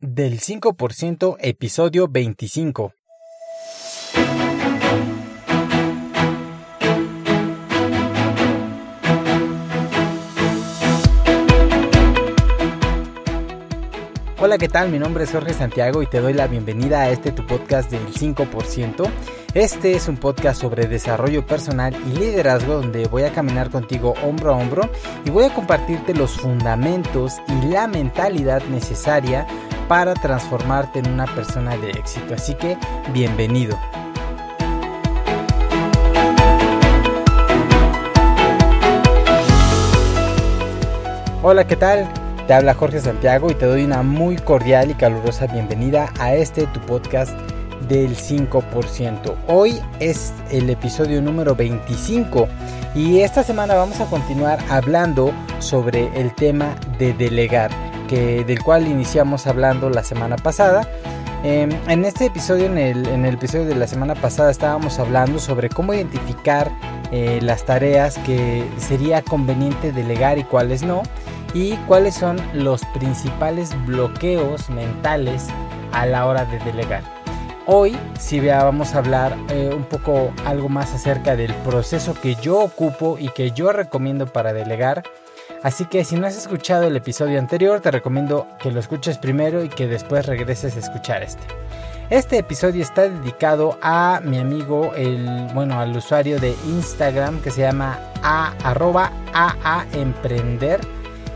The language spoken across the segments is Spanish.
del 5% episodio 25. Hola, ¿qué tal? Mi nombre es Jorge Santiago y te doy la bienvenida a este tu podcast del 5%. Este es un podcast sobre desarrollo personal y liderazgo donde voy a caminar contigo hombro a hombro y voy a compartirte los fundamentos y la mentalidad necesaria para transformarte en una persona de éxito. Así que, bienvenido. Hola, ¿qué tal? Te habla Jorge Santiago y te doy una muy cordial y calurosa bienvenida a este tu podcast del 5%. Hoy es el episodio número 25 y esta semana vamos a continuar hablando sobre el tema de delegar, del cual iniciamos hablando la semana pasada. Em, en este episodio, en el, en el, episodio de la semana pasada, estábamos hablando sobre cómo identificar eh, las tareas que sería conveniente delegar y cuáles no y cuáles son los principales bloqueos mentales a la hora de delegar. Hoy sí vamos a hablar eh, un poco algo más acerca del proceso que yo ocupo y que yo recomiendo para delegar. Así que si no has escuchado el episodio anterior, te recomiendo que lo escuches primero y que después regreses a escuchar este. Este episodio está dedicado a mi amigo, el, bueno, al usuario de Instagram que se llama a, arroba emprender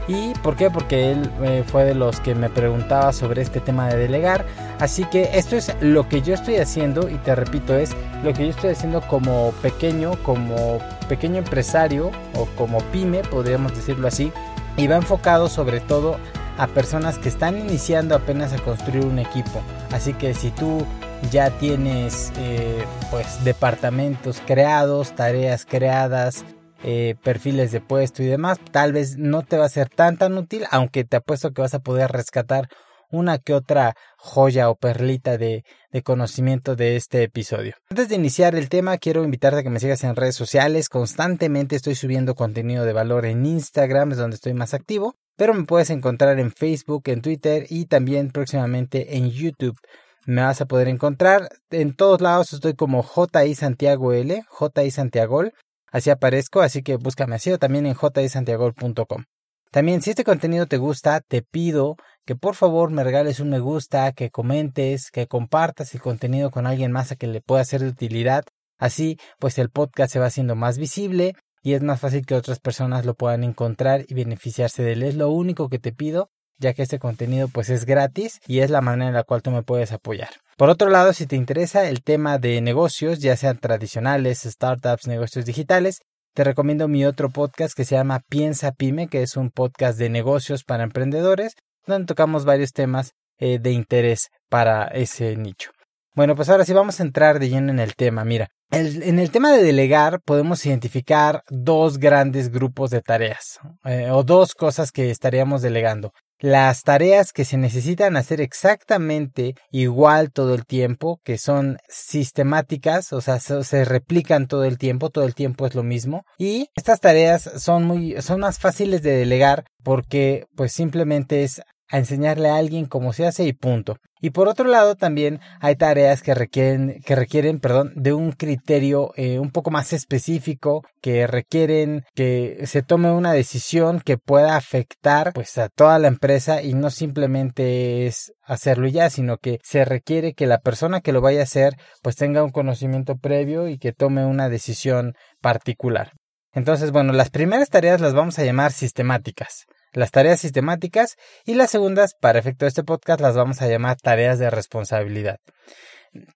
¿Y por qué? Porque él eh, fue de los que me preguntaba sobre este tema de delegar. Así que esto es lo que yo estoy haciendo y te repito, es lo que yo estoy haciendo como pequeño, como pequeño empresario o como pyme, podríamos decirlo así. Y va enfocado sobre todo a personas que están iniciando apenas a construir un equipo. Así que si tú ya tienes eh, pues departamentos creados, tareas creadas, eh, perfiles de puesto y demás, tal vez no te va a ser tan tan útil, aunque te apuesto que vas a poder rescatar una que otra joya o perlita de, de, conocimiento de este episodio. Antes de iniciar el tema, quiero invitarte a que me sigas en redes sociales. Constantemente estoy subiendo contenido de valor en Instagram, es donde estoy más activo, pero me puedes encontrar en Facebook, en Twitter y también próximamente en YouTube. Me vas a poder encontrar en todos lados, estoy como JI Santiago L, JI Santiago así aparezco, así que búscame así o también en jsantiago.com. También si este contenido te gusta, te pido que por favor me regales un me gusta, que comentes, que compartas el contenido con alguien más a que le pueda ser de utilidad. Así, pues el podcast se va haciendo más visible y es más fácil que otras personas lo puedan encontrar y beneficiarse de él. Es lo único que te pido, ya que este contenido pues es gratis y es la manera en la cual tú me puedes apoyar. Por otro lado, si te interesa el tema de negocios, ya sean tradicionales, startups, negocios digitales, te recomiendo mi otro podcast que se llama Piensa Pyme, que es un podcast de negocios para emprendedores, donde tocamos varios temas eh, de interés para ese nicho. Bueno, pues ahora sí vamos a entrar de lleno en el tema. Mira, en el tema de delegar podemos identificar dos grandes grupos de tareas eh, o dos cosas que estaríamos delegando las tareas que se necesitan hacer exactamente igual todo el tiempo, que son sistemáticas, o sea, se, replican todo el tiempo, todo el tiempo es lo mismo. Y estas tareas son muy, son más fáciles de delegar porque pues simplemente es a enseñarle a alguien cómo se hace y punto. Y por otro lado también hay tareas que requieren, que requieren, perdón, de un criterio eh, un poco más específico, que requieren que se tome una decisión que pueda afectar pues a toda la empresa y no simplemente es hacerlo ya, sino que se requiere que la persona que lo vaya a hacer pues tenga un conocimiento previo y que tome una decisión particular. Entonces, bueno, las primeras tareas las vamos a llamar sistemáticas las tareas sistemáticas y las segundas, para efecto de este podcast, las vamos a llamar tareas de responsabilidad.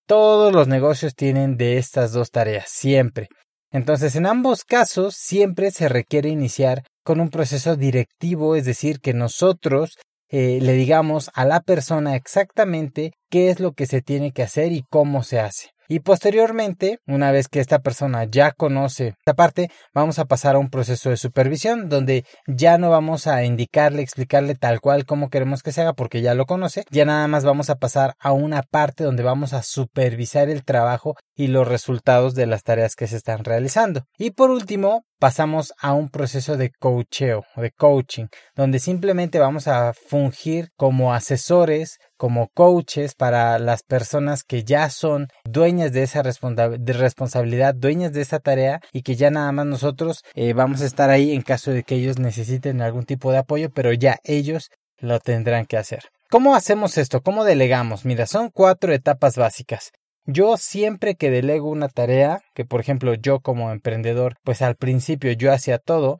Todos los negocios tienen de estas dos tareas, siempre. Entonces, en ambos casos, siempre se requiere iniciar con un proceso directivo, es decir, que nosotros eh, le digamos a la persona exactamente qué es lo que se tiene que hacer y cómo se hace. Y posteriormente, una vez que esta persona ya conoce esta parte, vamos a pasar a un proceso de supervisión donde ya no vamos a indicarle, explicarle tal cual como queremos que se haga porque ya lo conoce, ya nada más vamos a pasar a una parte donde vamos a supervisar el trabajo y los resultados de las tareas que se están realizando. Y por último, pasamos a un proceso de coacheo, de coaching, donde simplemente vamos a fungir como asesores, como coaches para las personas que ya son dueñas de esa responsabilidad, dueñas de esa tarea y que ya nada más nosotros eh, vamos a estar ahí en caso de que ellos necesiten algún tipo de apoyo, pero ya ellos lo tendrán que hacer. ¿Cómo hacemos esto? ¿Cómo delegamos? Mira, son cuatro etapas básicas. Yo siempre que delego una tarea, que por ejemplo yo como emprendedor, pues al principio yo hacía todo,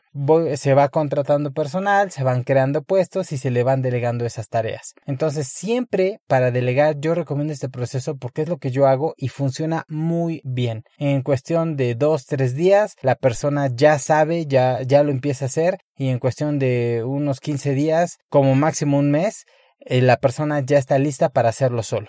se va contratando personal, se van creando puestos y se le van delegando esas tareas. Entonces siempre para delegar yo recomiendo este proceso porque es lo que yo hago y funciona muy bien. En cuestión de dos, tres días, la persona ya sabe, ya, ya lo empieza a hacer y en cuestión de unos 15 días, como máximo un mes, eh, la persona ya está lista para hacerlo solo.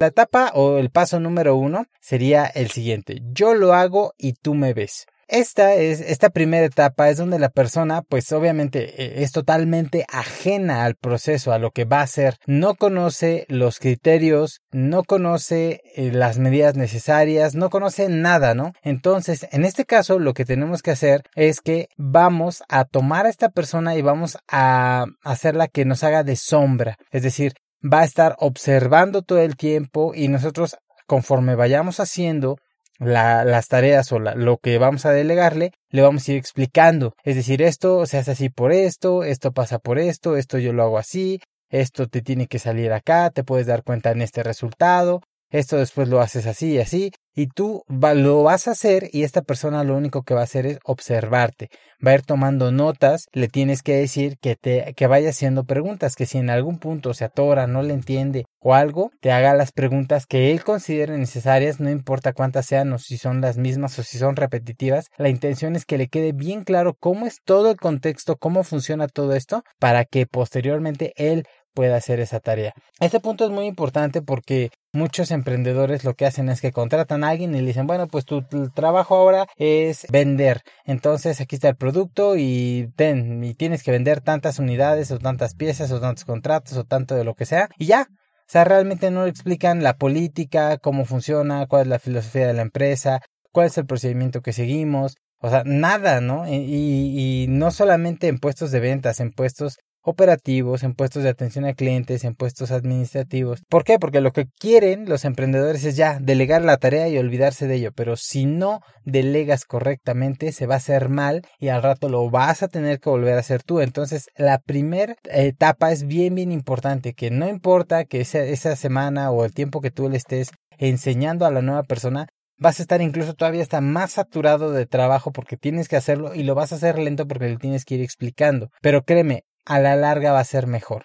La etapa o el paso número uno sería el siguiente. Yo lo hago y tú me ves. Esta es, esta primera etapa es donde la persona, pues obviamente e, es totalmente ajena al proceso, a lo que va a hacer. No conoce los criterios, no conoce eh, las medidas necesarias, no conoce nada, ¿no? Entonces, en este caso, lo que tenemos que hacer es que vamos a tomar a esta persona y vamos a hacerla que nos haga de sombra. Es decir, va a estar observando todo el tiempo y nosotros conforme vayamos haciendo las tareas o lo que vamos a delegarle, le vamos a ir explicando. Es decir, esto se hace así por esto, esto pasa por esto, esto yo lo hago así, esto te tiene que salir acá, te puedes dar cuenta en este resultado, esto después lo haces así y así, y tú lo vas a hacer y esta persona lo único que va a hacer es observarte, va a ir tomando notas, le tienes que decir que te que vaya haciendo preguntas, que si en algún punto se atora, no le entiende o algo, te haga las preguntas que él considere necesarias, no importa cuántas sean o si son las mismas o si son repetitivas, la intención es que le quede bien claro cómo es todo el contexto, cómo funciona todo esto, para que posteriormente él pueda hacer esa tarea. Este punto es muy importante porque muchos emprendedores lo que hacen es que contratan a alguien y le dicen, bueno, pues tu, trabajo ahora es vender. Entonces aquí está el producto y ten, y tienes que vender tantas unidades o tantas piezas o tantos contratos o tanto de lo que sea y ya. O sea, realmente no explican la política, cómo funciona, cuál es la filosofía de la empresa, cuál es el procedimiento que seguimos, o sea, nada, ¿no? Y, y, no solamente en puestos de ventas, en puestos operativos, en puestos de atención a clientes, en puestos administrativos. ¿Por qué? Porque lo que quieren los emprendedores es ya delegar la tarea y olvidarse de ello, pero si no delegas correctamente se va a hacer mal y al rato lo vas a tener que volver a hacer tú. Entonces la primera etapa es bien bien importante, que no importa que esa, esa semana o el tiempo que tú le estés enseñando a la nueva persona, vas a estar incluso todavía hasta más saturado de trabajo porque tienes que hacerlo y lo vas a hacer lento porque le tienes que ir explicando. Pero créeme, a la larga va a ser mejor.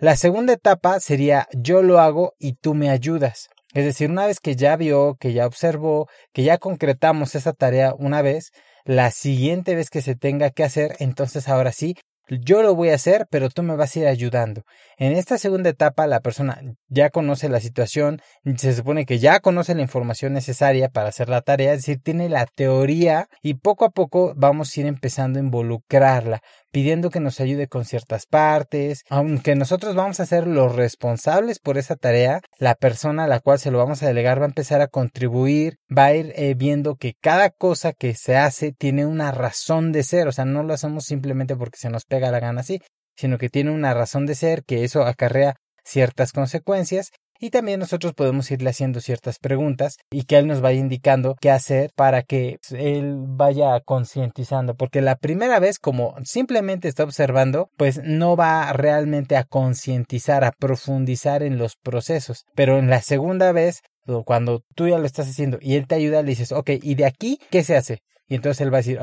La segunda etapa sería yo lo hago y tú me ayudas. Es decir, una vez que ya vio, que ya observó, que ya concretamos esa tarea una vez, la siguiente vez que se tenga que hacer, entonces ahora sí, yo lo voy a hacer, pero tú me vas a ir ayudando. En esta segunda etapa, la persona ya conoce la situación, se supone que ya conoce la información necesaria para hacer la tarea, es decir, tiene la teoría y poco a poco vamos a ir empezando a involucrarla, pidiendo que nos ayude con ciertas partes, aunque nosotros vamos a ser los responsables por esa tarea, la persona a la cual se lo vamos a delegar va a empezar a contribuir, va a ir eh, viendo que cada cosa que se hace tiene una razón de ser, o sea, no lo hacemos simplemente porque se nos pega la gana así, sino que tiene una razón de ser, que eso acarrea ciertas consecuencias y también nosotros podemos irle haciendo ciertas preguntas y que él nos vaya indicando qué hacer para que él vaya concientizando, porque la primera vez como simplemente está observando, pues no va realmente a concientizar, a profundizar en los procesos, pero en la segunda vez cuando tú ya lo estás haciendo y él te ayuda, le dices, ok, ¿y de aquí qué se hace? Y entonces él va a decir,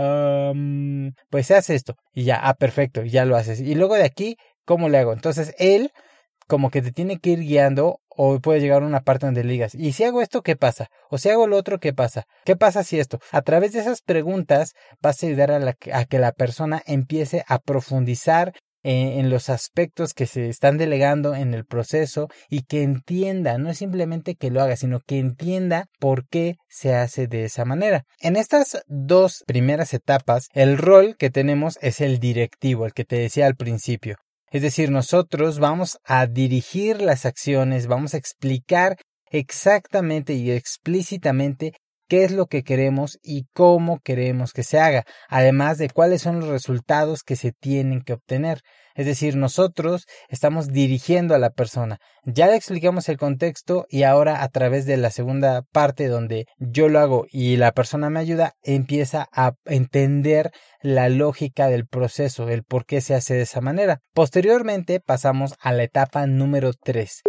pues se hace esto. Y ya, ah, perfecto, ya lo haces. Y luego de aquí, ¿cómo le hago? Entonces él como que te tiene que ir guiando o puede llegar a una parte donde le digas, ¿y si hago esto, qué pasa? ¿O si hago lo otro, qué pasa? ¿Qué pasa si esto? A través de esas preguntas vas a ayudar a, a que la persona empiece a profundizar en los aspectos que se están delegando en el proceso y que entienda, no es simplemente que lo haga, sino que entienda por qué se hace de esa manera. En estas dos primeras etapas, el rol que tenemos es el directivo, el que te decía al principio. Es decir, nosotros vamos a dirigir las acciones, vamos a explicar exactamente y explícitamente qué es lo que queremos y cómo queremos que se haga, además de cuáles son los resultados que se tienen que obtener. Es decir, nosotros estamos dirigiendo a la persona. Ya le explicamos el contexto y ahora a través de la segunda parte donde yo lo hago y la persona me ayuda, empieza a entender la lógica del proceso, el por qué se hace de esa manera. Posteriormente pasamos a la etapa número 3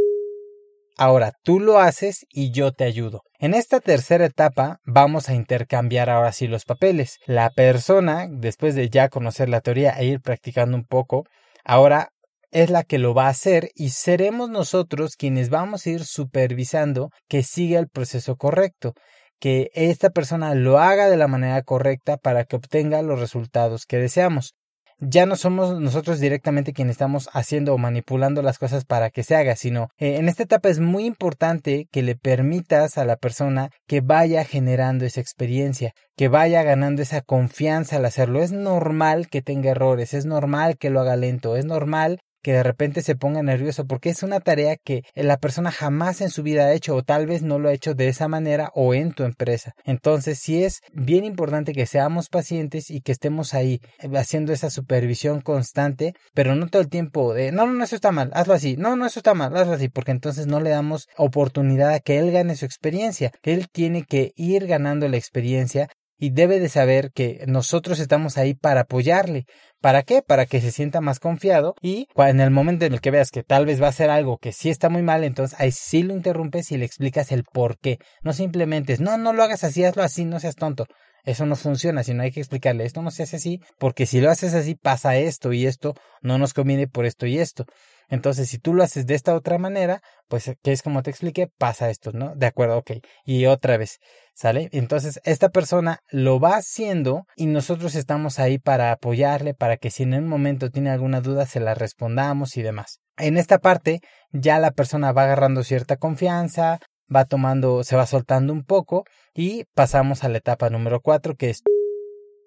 Ahora tú lo haces y yo te ayudo. En esta tercera etapa vamos a intercambiar ahora sí los papeles. La persona, después de ya conocer la teoría e ir practicando un poco, ahora es la que lo va a hacer y seremos nosotros quienes vamos a ir supervisando que siga el proceso correcto, que esta persona lo haga de la manera correcta para que obtenga los resultados que deseamos ya no somos nosotros directamente quienes estamos haciendo o manipulando las cosas para que se haga, sino eh, en esta etapa es muy importante que le permitas a la persona que vaya generando esa experiencia, que vaya ganando esa confianza al hacerlo. Es normal que tenga errores, es normal que lo haga lento, es normal que de repente se ponga nervioso porque es una tarea que la persona jamás en su vida ha hecho o tal vez no lo ha hecho de esa manera o en tu empresa. Entonces sí es bien importante que seamos pacientes y que estemos ahí eh, haciendo esa supervisión constante, pero no todo el tiempo de no, no, no, eso está mal, hazlo así, no, no, eso está mal, hazlo así, porque entonces no le damos oportunidad a que él gane su experiencia. Él tiene que ir ganando la experiencia y debe de saber que nosotros estamos ahí para apoyarle. ¿Para qué? Para que se sienta más confiado y en el momento en el que veas que tal vez va a ser algo que sí está muy mal, entonces ahí sí lo interrumpes y le explicas el por qué. No simplemente es, no, no lo hagas así, hazlo así, no seas tonto. Eso no funciona, sino hay que explicarle, esto no se hace así, porque si lo haces así pasa esto y esto no nos conviene por esto y esto. Entonces, si tú lo haces de esta otra manera, pues que es como te expliqué, pasa esto, ¿no? De acuerdo, ok. Y otra vez, ¿sale? Entonces, esta persona lo va haciendo y nosotros estamos ahí para apoyarle, para que si en un momento tiene alguna duda, se la respondamos y demás. En esta parte, ya la persona va agarrando cierta confianza, va tomando, se va soltando un poco y pasamos a la etapa número cuatro, que es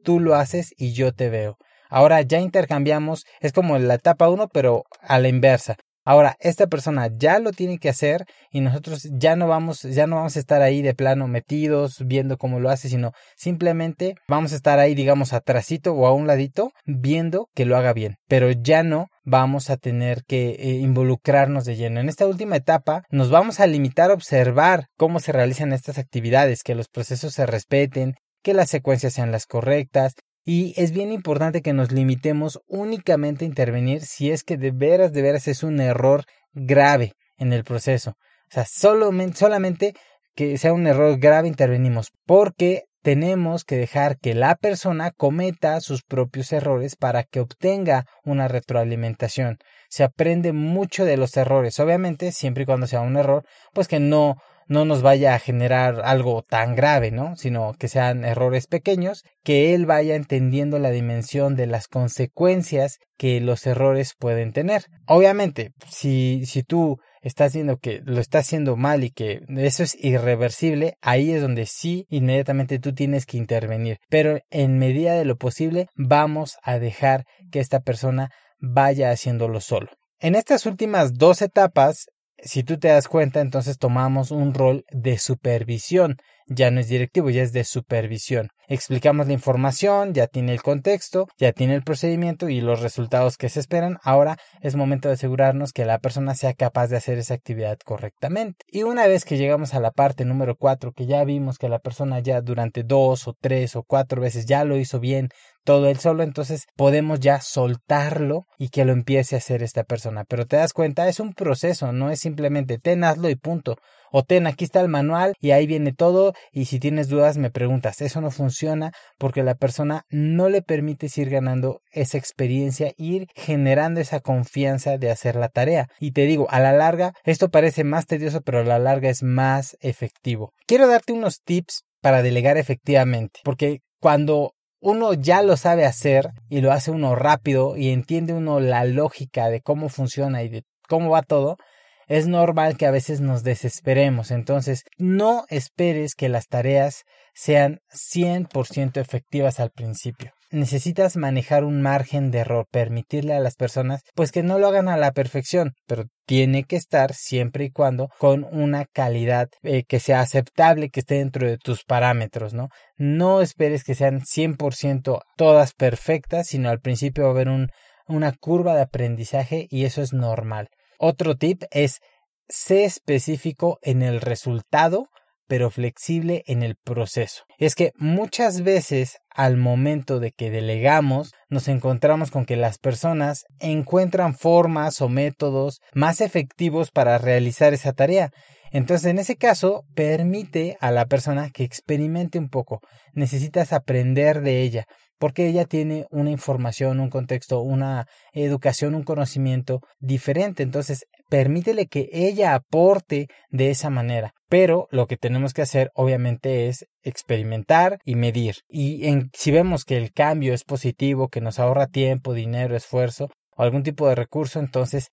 tú lo haces y yo te veo. Ahora ya intercambiamos, es como la etapa 1, pero a la inversa. Ahora, esta persona ya lo tiene que hacer y nosotros ya no vamos, ya no vamos a estar ahí de plano metidos viendo cómo lo hace, sino simplemente vamos a estar ahí, digamos, atrasito o a un ladito viendo que lo haga bien. Pero ya no vamos a tener que eh, involucrarnos de lleno. En esta última etapa nos vamos a limitar a observar cómo se realizan estas actividades, que los procesos se respeten, que las secuencias sean las correctas, y es bien importante que nos limitemos únicamente a intervenir si es que de veras, de veras es un error grave en el proceso. O sea, solamente, solamente que sea un error grave intervenimos, porque tenemos que dejar que la persona cometa sus propios errores para que obtenga una retroalimentación. Se aprende mucho de los errores, obviamente, siempre y cuando sea un error, pues que no no nos vaya a generar algo tan grave, ¿no? Sino que sean errores pequeños, que él vaya entendiendo la dimensión de las consecuencias que los errores pueden tener. Obviamente, si, si tú estás viendo que lo estás haciendo mal y que eso es irreversible, ahí es donde sí inmediatamente tú tienes que intervenir. Pero en medida de lo posible vamos a dejar que esta persona vaya haciéndolo solo. En estas últimas dos etapas si tú te das cuenta, entonces tomamos un rol de supervisión. Ya no es directivo, ya es de supervisión. Explicamos la información, ya tiene el contexto, ya tiene el procedimiento y los resultados que se esperan. Ahora es momento de asegurarnos que la persona sea capaz de hacer esa actividad correctamente. Y una vez que llegamos a la parte número cuatro, que ya vimos que la persona ya durante dos o tres o cuatro veces ya lo hizo bien, todo él solo, entonces podemos ya soltarlo y que lo empiece a hacer esta persona. Pero te das cuenta, es un proceso, no es simplemente ten, hazlo y punto. O ten, aquí está el manual y ahí viene todo y si tienes dudas me preguntas. Eso no funciona porque la persona no le permite ir ganando esa experiencia, ir generando esa confianza de hacer la tarea. Y te digo, a la larga, esto parece más tedioso, pero a la larga es más efectivo. Quiero darte unos tips para delegar efectivamente, porque cuando uno ya lo sabe hacer y lo hace uno rápido y entiende uno la lógica de cómo funciona y de cómo va todo, es normal que a veces nos desesperemos. Entonces, no esperes que las tareas sean 100% efectivas al principio. necesitas manejar un margen de error, permitirle a las personas pues que no lo hagan a la perfección, pero tiene que estar siempre y cuando con una calidad eh, que sea aceptable, que esté dentro de tus parámetros, ¿no? No esperes que sean 100% todas perfectas, sino al principio va a haber un, una curva de aprendizaje y eso es normal. Otro tip es sé específico en el resultado pero flexible en el proceso. Es que muchas veces al momento de que delegamos nos encontramos con que las personas encuentran formas o métodos más efectivos para realizar esa tarea. Entonces, en ese caso, permite a la persona que experimente un poco. Necesitas aprender de ella porque ella tiene una información, un contexto, una educación, un conocimiento diferente. Entonces, permítele que ella aporte de esa manera. Pero lo que tenemos que hacer, obviamente, es experimentar y medir. Y en, si vemos que el cambio es positivo, que nos ahorra tiempo, dinero, esfuerzo o algún tipo de recurso, entonces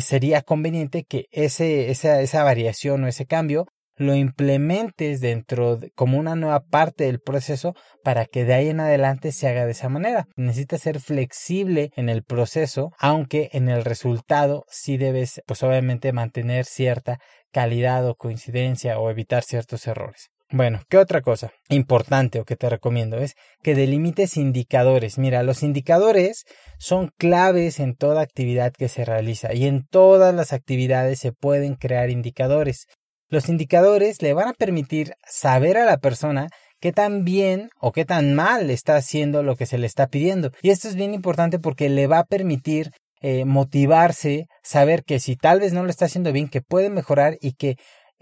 sería conveniente que ese, esa, esa variación o ese cambio lo implementes dentro de, como una nueva parte del proceso para que de ahí en adelante se haga de esa manera. Necesitas ser flexible en el proceso, aunque en el resultado sí debes, pues obviamente mantener cierta calidad o coincidencia o evitar ciertos errores. Bueno, ¿qué otra cosa importante o que te recomiendo es que delimites indicadores? Mira, los indicadores son claves en toda actividad que se realiza y en todas las actividades se pueden crear indicadores. Los indicadores le van a permitir saber a la persona qué tan bien o qué tan mal está haciendo lo que se le está pidiendo. Y esto es bien importante porque le va a permitir eh, motivarse, saber que si tal vez no lo está haciendo bien, que puede mejorar y que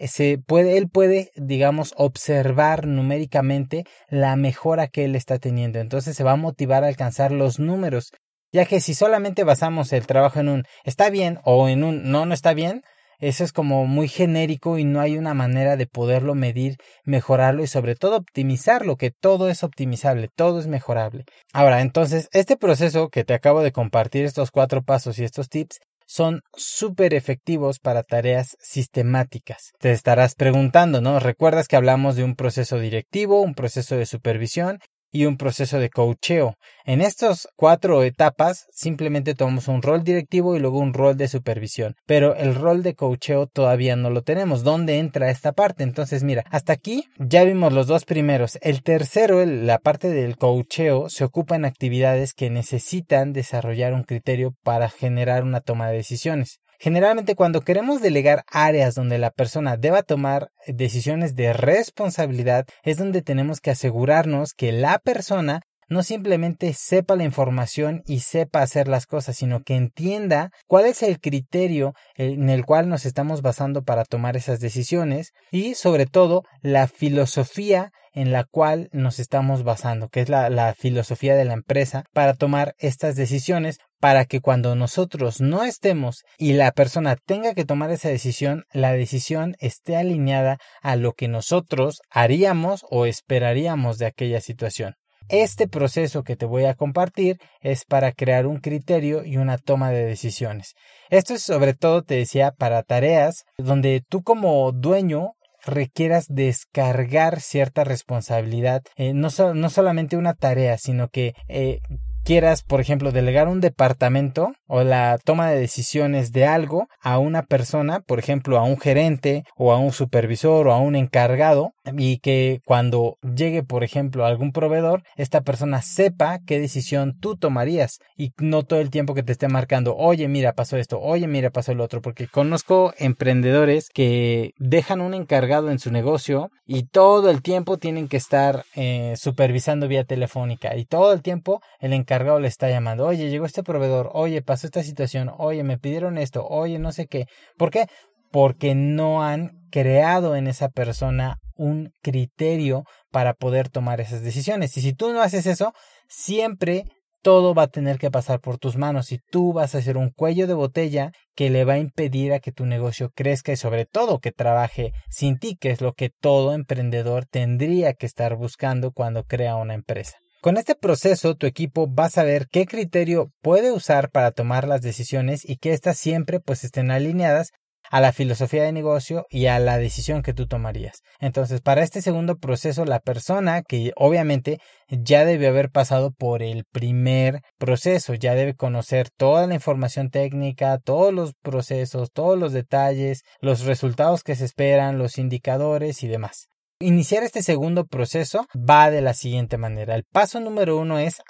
se puede, él puede, digamos, observar numéricamente la mejora que él está teniendo. Entonces se va a motivar a alcanzar los números. Ya que si solamente basamos el trabajo en un está bien o en un no, no está bien, eso es como muy genérico y no hay una manera de poderlo medir, mejorarlo y sobre todo optimizarlo, que todo es optimizable, todo es mejorable. Ahora, entonces, este proceso que te acabo de compartir, estos cuatro pasos y estos tips, son súper efectivos para tareas sistemáticas. Te estarás preguntando, ¿no? Recuerdas que hablamos de un proceso directivo, un proceso de supervisión y un proceso de coacheo. En estas cuatro etapas simplemente tomamos un rol directivo y luego un rol de supervisión, pero el rol de coacheo todavía no lo tenemos. ¿Dónde entra esta parte? Entonces, mira, hasta aquí ya vimos los dos primeros. El tercero, la parte del coacheo, se ocupa en actividades que necesitan desarrollar un criterio para generar una toma de decisiones. Generalmente cuando queremos delegar áreas donde la persona deba tomar decisiones de responsabilidad es donde tenemos que asegurarnos que la persona no simplemente sepa la información y sepa hacer las cosas, sino que entienda cuál es el criterio en el cual nos estamos basando para tomar esas decisiones y sobre todo la filosofía en la cual nos estamos basando, que es la, filosofía de la empresa para tomar estas decisiones para que cuando nosotros no estemos y la persona tenga que tomar esa decisión, la decisión esté alineada a lo que nosotros haríamos o esperaríamos de aquella situación. Este proceso que te voy a compartir es para crear un criterio y una toma de decisiones. Esto es sobre todo, te decía, para tareas donde tú como dueño requieras descargar cierta responsabilidad, eh, no, no, solamente una tarea, sino que eh, quieras, por ejemplo, delegar un departamento o la toma de decisiones de algo a una persona, por ejemplo, a un gerente o a un supervisor o a un encargado, y que cuando llegue, por ejemplo, algún proveedor, esta persona sepa qué decisión tú tomarías y no todo el tiempo que te esté marcando, oye, mira, pasó esto, oye, mira, pasó el otro, porque conozco emprendedores que dejan un encargado en su negocio y todo el tiempo tienen que estar eh, supervisando vía telefónica y todo el tiempo el encargado le está llamando, oye, llegó este proveedor, oye, pasó esta situación, oye, me pidieron esto, oye, no sé qué. ¿Por qué? Porque no han creado en esa persona un criterio para poder tomar esas decisiones. Y si tú no haces eso, siempre todo va a tener que pasar por tus manos y tú vas a ser un cuello de botella que le va a impedir a que tu negocio crezca y sobre todo que trabaje sin ti, que es lo que todo emprendedor tendría que estar buscando cuando crea una empresa. Con este proceso tu equipo va a saber qué criterio puede usar para tomar las decisiones y que éstas siempre pues estén alineadas a la filosofía de negocio y a la decisión que tú tomarías. Entonces, para este segundo proceso, la persona que obviamente ya debe haber pasado por el primer proceso, ya debe conocer toda la información técnica, todos los procesos, todos los detalles, los resultados que se esperan, los indicadores y demás. Iniciar este segundo proceso va de la siguiente manera. El paso número uno es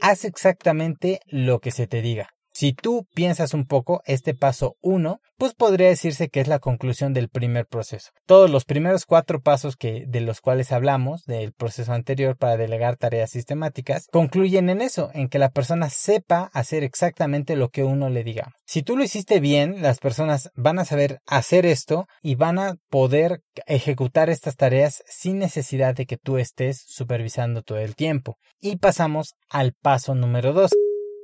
haz exactamente lo que se te diga. Si tú piensas un poco, este paso 1, pues podría decirse que es la conclusión del primer proceso. Todos los primeros cuatro pasos que, de los cuales hablamos del proceso anterior para delegar tareas sistemáticas concluyen en eso, en que la persona sepa hacer exactamente lo que uno le diga. Si tú lo hiciste bien, las personas van a saber hacer esto y van a poder ejecutar estas tareas sin necesidad de que tú estés supervisando todo el tiempo. Y pasamos al paso número 2,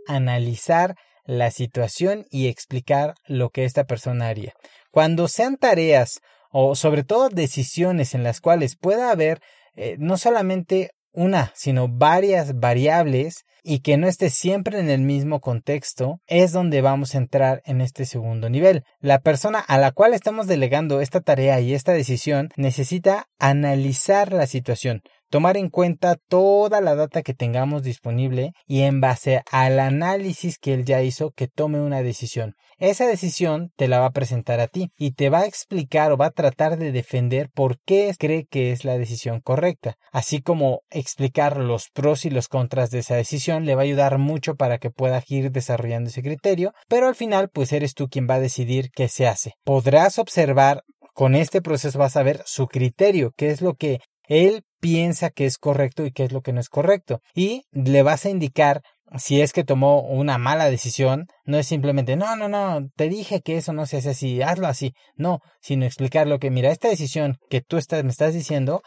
analizar la situación y explicar lo que esta persona haría. Cuando sean tareas o sobre todo decisiones en las cuales pueda haber eh, no solamente una, sino varias variables y que no esté siempre en el mismo contexto, es donde vamos a entrar en este segundo nivel. La persona a la cual estamos delegando esta tarea y esta decisión necesita analizar la situación, tomar en cuenta toda la data que tengamos disponible y en base al análisis que él ya hizo que tome una decisión. Esa decisión te la va a presentar a ti y te va a explicar o va a tratar de defender por qué cree que es la decisión correcta, así como explicar los pros y los contras de esa decisión le va a ayudar mucho para que pueda ir desarrollando ese criterio, pero al final pues eres tú quien va a decidir qué se hace. Podrás observar con este proceso vas a ver su criterio, qué es lo que él piensa que es correcto y qué es lo que no es correcto. Y le vas a indicar si es que tomó una mala decisión, no es simplemente, no, no, no, te dije que eso no se hace así, hazlo así. No, sino explicar lo que, mira, esta decisión que tú me estás diciendo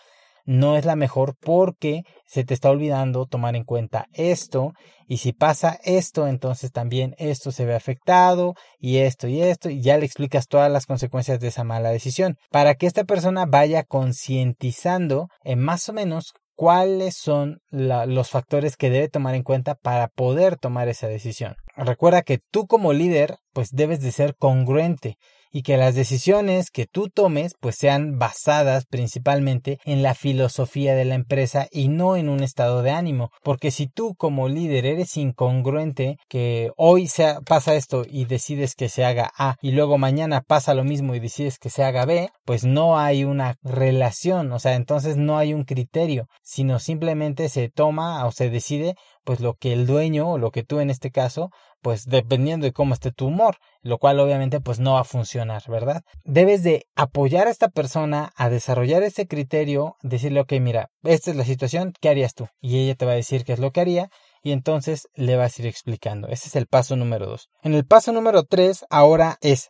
no es la mejor porque se te está olvidando tomar en cuenta esto. Y si pasa esto entonces también esto se ve afectado y esto y esto y ya le explicas todas las consecuencias de esa mala decisión. Para que esta persona vaya concientizando en más o menos cuáles son los factores que debe tomar en cuenta para poder tomar esa decisión. Recuerda que tú como líder pues debes de ser congruente y que las decisiones que tú tomes pues sean basadas principalmente en la filosofía de la empresa y no en un estado de ánimo. Porque si tú como líder eres incongruente que hoy se pasa esto y decides que se haga A y luego mañana pasa lo mismo y decides que se haga B pues no hay una relación o sea entonces no hay un criterio sino simplemente se toma o se decide pues lo que el dueño o lo que tú en este caso pues dependiendo de cómo esté tu humor, lo cual obviamente pues no va a funcionar, ¿verdad? Debes de apoyar a esta persona a desarrollar ese criterio, decirle, ok, mira, esta es la situación, ¿qué harías tú? Y ella te va a decir qué es lo que haría y entonces le vas a ir explicando. Ese es el paso número dos. En el paso número tres ahora es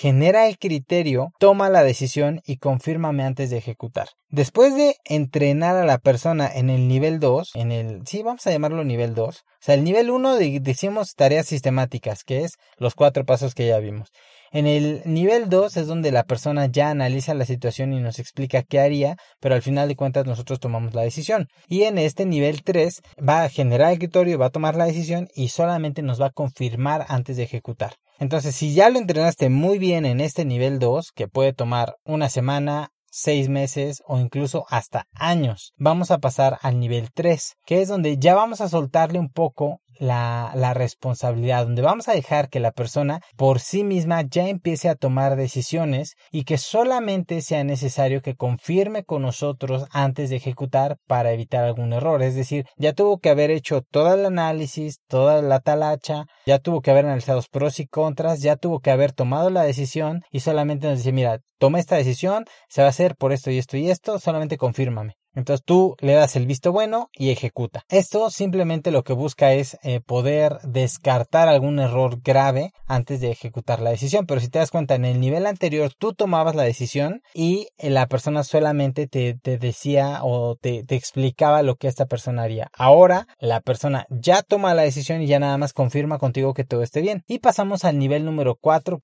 genera el criterio, toma la decisión y confírmame antes de ejecutar. Después de entrenar a la persona en el nivel 2, en el, sí, vamos a llamarlo nivel 2, o sea, el nivel 1 decimos tareas sistemáticas, que es los cuatro pasos que ya vimos. En el nivel 2 es donde la persona ya analiza la situación y nos explica qué haría, pero al final de cuentas nosotros tomamos la decisión. Y en este nivel 3 va a generar el criterio, va a tomar la decisión y solamente nos va a confirmar antes de ejecutar. Entonces, si ya lo entrenaste muy bien en este nivel 2, que puede tomar una semana, seis meses o incluso hasta años, vamos a pasar al nivel 3, que es donde ya vamos a soltarle un poco la, responsabilidad, donde vamos a dejar que la persona por sí misma ya empiece a tomar decisiones y que solamente sea necesario que confirme con nosotros antes de ejecutar para evitar algún error. Es decir, ya tuvo que haber hecho todo el análisis, toda la talacha, ya tuvo que haber analizado los pros y contras, ya tuvo que haber tomado la decisión y solamente nos dice, mira, toma esta decisión, se va a hacer por esto y esto y esto, solamente confírmame. Entonces tú le das el visto bueno y ejecuta. Esto simplemente lo que busca es eh, poder descartar algún error grave antes de ejecutar la decisión. Pero si te das cuenta, en el nivel anterior tú tomabas la decisión y la persona solamente te, decía o te, te explicaba lo que esta persona haría. Ahora la persona ya toma la decisión y ya nada más confirma contigo que todo esté bien. Y pasamos al nivel número 4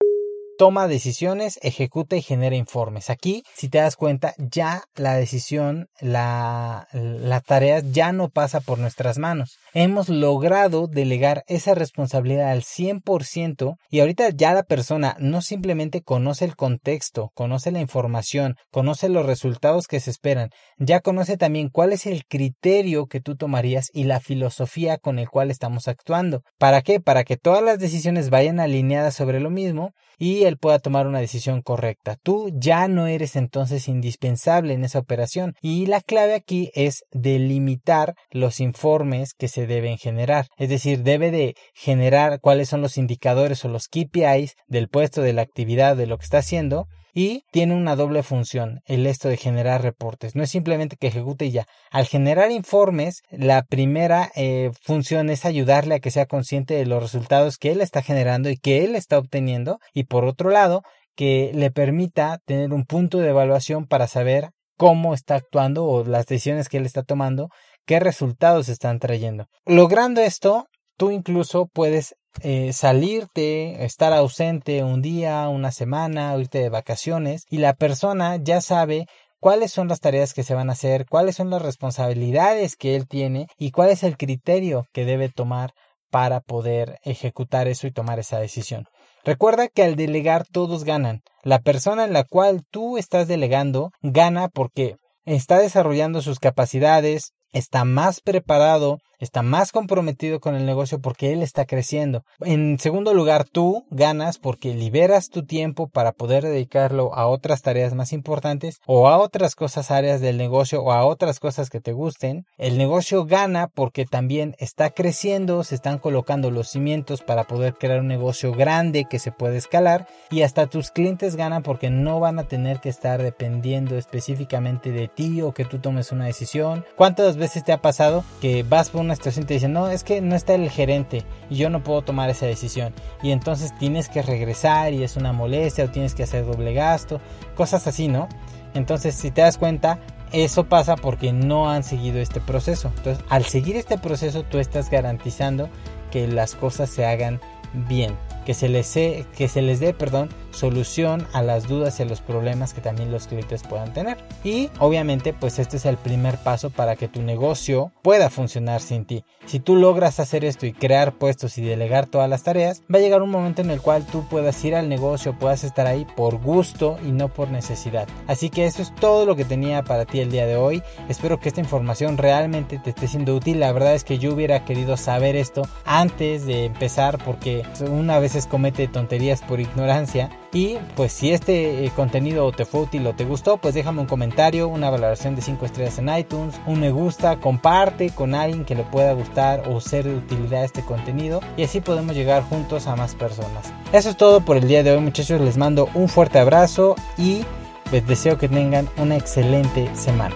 toma decisiones, ejecuta y genera informes. Aquí, si te das cuenta, ya la decisión, la, la tarea ya no pasa por nuestras manos. Hemos logrado delegar esa responsabilidad al 100% y ahorita ya la persona no simplemente conoce el contexto, conoce la información, conoce los resultados que se esperan, ya conoce también cuál es el criterio que tú tomarías y la filosofía con el cual estamos actuando. ¿Para qué? Para que todas las decisiones vayan alineadas sobre lo mismo y él pueda tomar una decisión correcta. Tú ya no eres entonces indispensable en esa operación y la clave aquí es delimitar los informes que se deben generar. Es decir, debe de generar cuáles son los indicadores o los KPIs del puesto, de la actividad, de lo que está haciendo y tiene una doble función, el esto de generar reportes. No es simplemente que ejecute y ya. Al generar informes, la primera eh, función es ayudarle a que sea consciente de los resultados que él está generando y que él está obteniendo y por otro lado, que le permita tener un punto de evaluación para saber cómo está actuando o las decisiones que él está tomando, qué resultados están trayendo. Logrando esto, tú incluso puedes eh, salirte, estar ausente un día, una semana, irte de vacaciones y la persona ya sabe cuáles son las tareas que se van a hacer, cuáles son las responsabilidades que él tiene y cuál es el criterio que debe tomar para poder ejecutar eso y tomar esa decisión. Recuerda que al delegar todos ganan. La persona en la cual tú estás delegando gana porque está desarrollando sus capacidades, está más preparado, está más comprometido con el negocio porque él está creciendo. En segundo lugar, tú ganas porque liberas tu tiempo para poder dedicarlo a otras tareas más importantes o a otras cosas áreas del negocio o a otras cosas que te gusten. El negocio gana porque también está creciendo, se están colocando los cimientos para poder crear un negocio grande que se puede escalar y hasta tus clientes ganan porque no van a tener que estar dependiendo específicamente de ti o que tú tomes una decisión. ¿Cuántas veces te ha pasado que vas por una situación te dicen, no, es que no está el gerente y yo no puedo tomar esa decisión. Y entonces tienes que regresar y es una molestia o tienes que hacer doble gasto, cosas así, ¿no? Entonces, si te das cuenta, eso pasa porque no han seguido este proceso. Entonces, al seguir este proceso, tú estás garantizando que las cosas se hagan bien que se les, que se les dé perdón, solución a las dudas y a los problemas que también los clientes puedan tener. Y obviamente pues este es el primer paso para que tu negocio pueda funcionar sin ti. Si tú logras hacer esto y crear puestos y delegar todas las tareas, va a llegar un momento en el cual tú puedas ir al negocio, puedas estar ahí por gusto y no por necesidad. Así que eso es todo lo que tenía para ti el día de hoy. Espero que esta información realmente te esté siendo útil. La verdad es que yo hubiera querido saber esto antes de empezar porque una vez comete tonterías por ignorancia. Y pues si este eh, contenido te fue útil o te gustó, pues déjame un comentario, una valoración de 5 estrellas en iTunes, un me gusta, comparte con alguien que le pueda gustar o ser de utilidad este contenido y así podemos llegar juntos a más personas. Eso es todo por el día de hoy muchachos, les mando un fuerte abrazo y les deseo que tengan una excelente semana.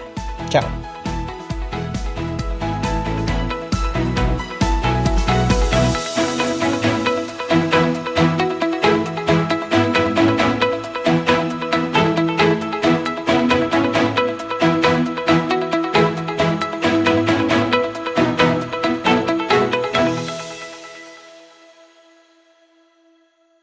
Chao.